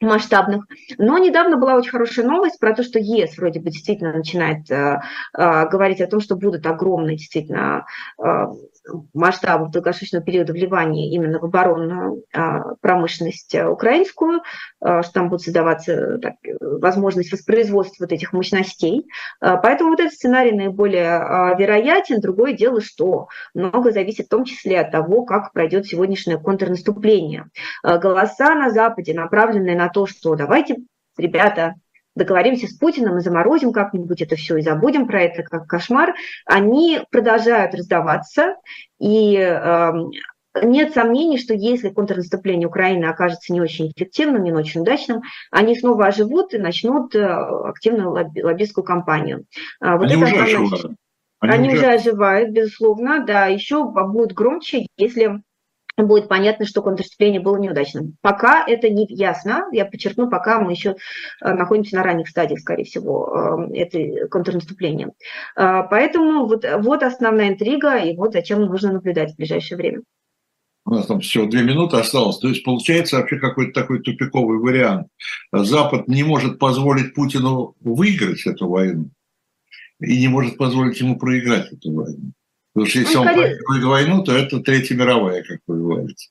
масштабных. Но недавно была очень хорошая новость про то, что ЕС вроде бы действительно начинает э, э, говорить о том, что будут огромные действительно э, масштабов долгосрочного периода вливания именно в оборонную а, промышленность а, украинскую, а, что там будет создаваться так, возможность воспроизводства вот этих мощностей. Поэтому вот этот сценарий наиболее вероятен. Другое дело, что много зависит в том числе от того, как пройдет сегодняшнее контрнаступление. Голоса на Западе, направленные на то, что давайте, ребята, договоримся с Путиным и заморозим как-нибудь это все и забудем про это как кошмар, они продолжают раздаваться, и э, нет сомнений, что если контрнаступление Украины окажется не очень эффективным, не очень удачным, они снова оживут и начнут э, активную лобби, лоббистскую кампанию. А, вот они уже оживают. Они, они уже оживают, безусловно, да, еще будут громче, если будет понятно, что контрнаступление было неудачным. Пока это не ясно, я подчеркну, пока мы еще э, находимся на ранних стадиях, скорее всего, э, это контрнаступления. Э, поэтому вот, вот основная интрига, и вот зачем нужно наблюдать в ближайшее время. У нас там всего две минуты осталось. То есть получается вообще какой-то такой тупиковый вариант. Запад не может позволить Путину выиграть эту войну и не может позволить ему проиграть эту войну. Потому что если он, он проигрывает войну, то это Третья мировая, как вы говорите.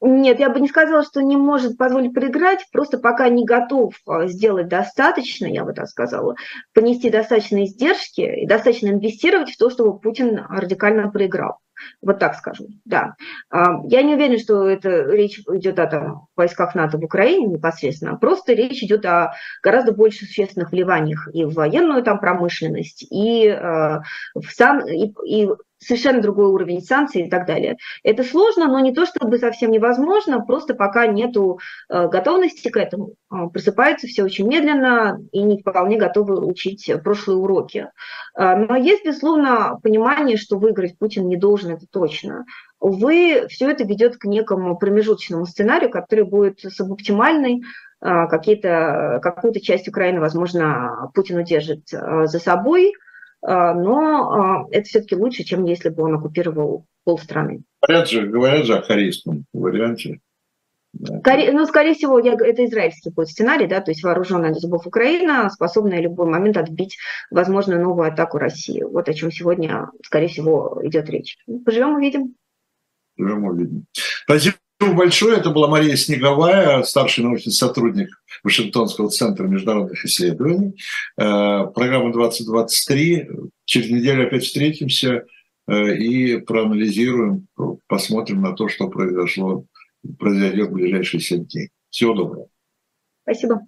Нет, я бы не сказала, что не может позволить проиграть, просто пока не готов а, сделать достаточно, я бы так сказала, понести достаточно издержки и достаточно инвестировать в то, чтобы Путин радикально проиграл. Вот так скажу, да. А, я не уверена, что это речь идет о там, войсках НАТО в Украине непосредственно, просто речь идет о гораздо больше существенных вливаниях и в военную там промышленность, и, э, в сан, и, и совершенно другой уровень санкций и так далее. Это сложно, но не то чтобы совсем невозможно, просто пока нету э, готовности к этому. Просыпаются все очень медленно и не вполне готовы учить прошлые уроки. Но есть, безусловно, понимание, что выиграть Путин не должен, это точно. Увы, все это ведет к некому промежуточному сценарию, который будет субоптимальный, какие-то, какую-то часть Украины, возможно, Путин удержит за собой – а, но а, это все-таки лучше, чем если бы он оккупировал полстраны. Говорят же, говорят же о корейском варианте. Коре... Ну, скорее всего, я... это израильский будет сценарий, да, то есть вооруженная до зубов Украина, способная в любой момент отбить возможную новую атаку России. Вот о чем сегодня, скорее всего, идет речь. Поживем, увидим. Поживем, увидим. Спасибо большое. Это была Мария Снеговая, старший научный сотрудник Вашингтонского центра международных исследований. Э, программа 2023. Через неделю опять встретимся э, и проанализируем, посмотрим на то, что произошло, произойдет в ближайшие семь дней. Всего доброго. Спасибо.